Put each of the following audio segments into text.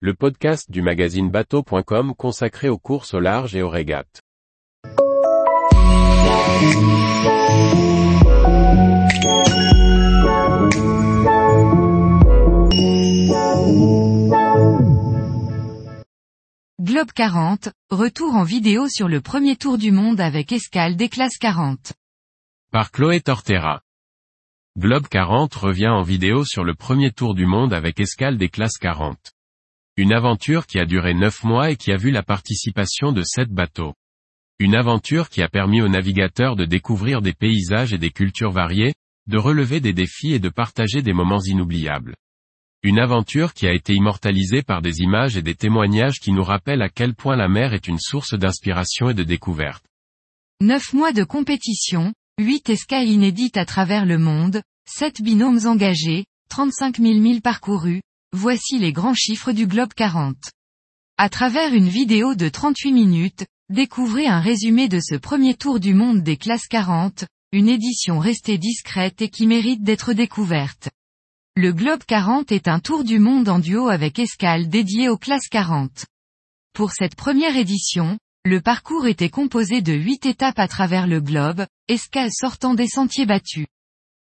le podcast du magazine bateau.com consacré aux courses au large et aux régates. Globe 40, retour en vidéo sur le premier tour du monde avec escale des classes 40. Par Chloé Tortera. Globe 40 revient en vidéo sur le premier tour du monde avec escale des classes 40. Une aventure qui a duré 9 mois et qui a vu la participation de 7 bateaux. Une aventure qui a permis aux navigateurs de découvrir des paysages et des cultures variées, de relever des défis et de partager des moments inoubliables. Une aventure qui a été immortalisée par des images et des témoignages qui nous rappellent à quel point la mer est une source d'inspiration et de découverte. 9 mois de compétition, 8 escales inédites à travers le monde, 7 binômes engagés, 35 000 milles parcourus, voici les grands chiffres du Globe 40. À travers une vidéo de 38 minutes, découvrez un résumé de ce premier tour du monde des classes 40, une édition restée discrète et qui mérite d'être découverte. Le Globe 40 est un tour du monde en duo avec escale dédié aux classes 40. Pour cette première édition, le parcours était composé de 8 étapes à travers le globe, escale sortant des sentiers battus.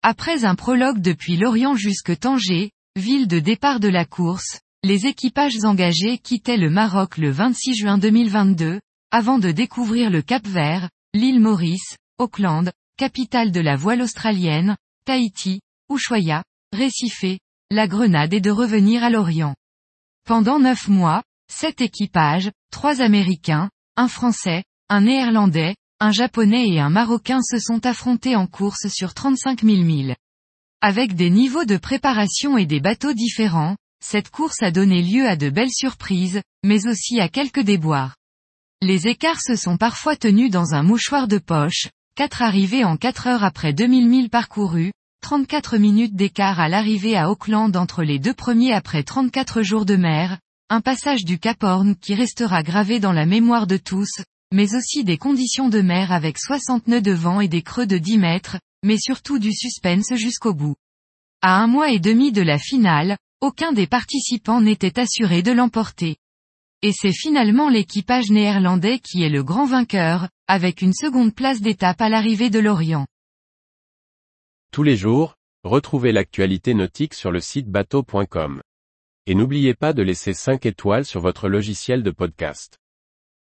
Après un prologue depuis Lorient jusque Tanger, ville de départ de la course, les équipages engagés quittaient le Maroc le 26 juin 2022, avant de découvrir le Cap Vert, l'île Maurice, Auckland, capitale de la voile australienne, Tahiti, Ushuaia, Récifé, la Grenade et de revenir à l'Orient. Pendant neuf mois, sept équipages, trois Américains, un Français, un Néerlandais, un Japonais et un Marocain se sont affrontés en course sur 35 000 milles. Avec des niveaux de préparation et des bateaux différents, cette course a donné lieu à de belles surprises, mais aussi à quelques déboires. Les écarts se sont parfois tenus dans un mouchoir de poche, quatre arrivées en 4 heures après 2000 milles parcourus, 34 minutes d'écart à l'arrivée à Auckland entre les deux premiers après 34 jours de mer, un passage du Cap Horn qui restera gravé dans la mémoire de tous, mais aussi des conditions de mer avec 60 nœuds de vent et des creux de 10 mètres, mais surtout du suspense jusqu'au bout. À un mois et demi de la finale, aucun des participants n'était assuré de l'emporter. Et c'est finalement l'équipage néerlandais qui est le grand vainqueur, avec une seconde place d'étape à l'arrivée de l'Orient. Tous les jours, retrouvez l'actualité nautique sur le site bateau.com. Et n'oubliez pas de laisser 5 étoiles sur votre logiciel de podcast.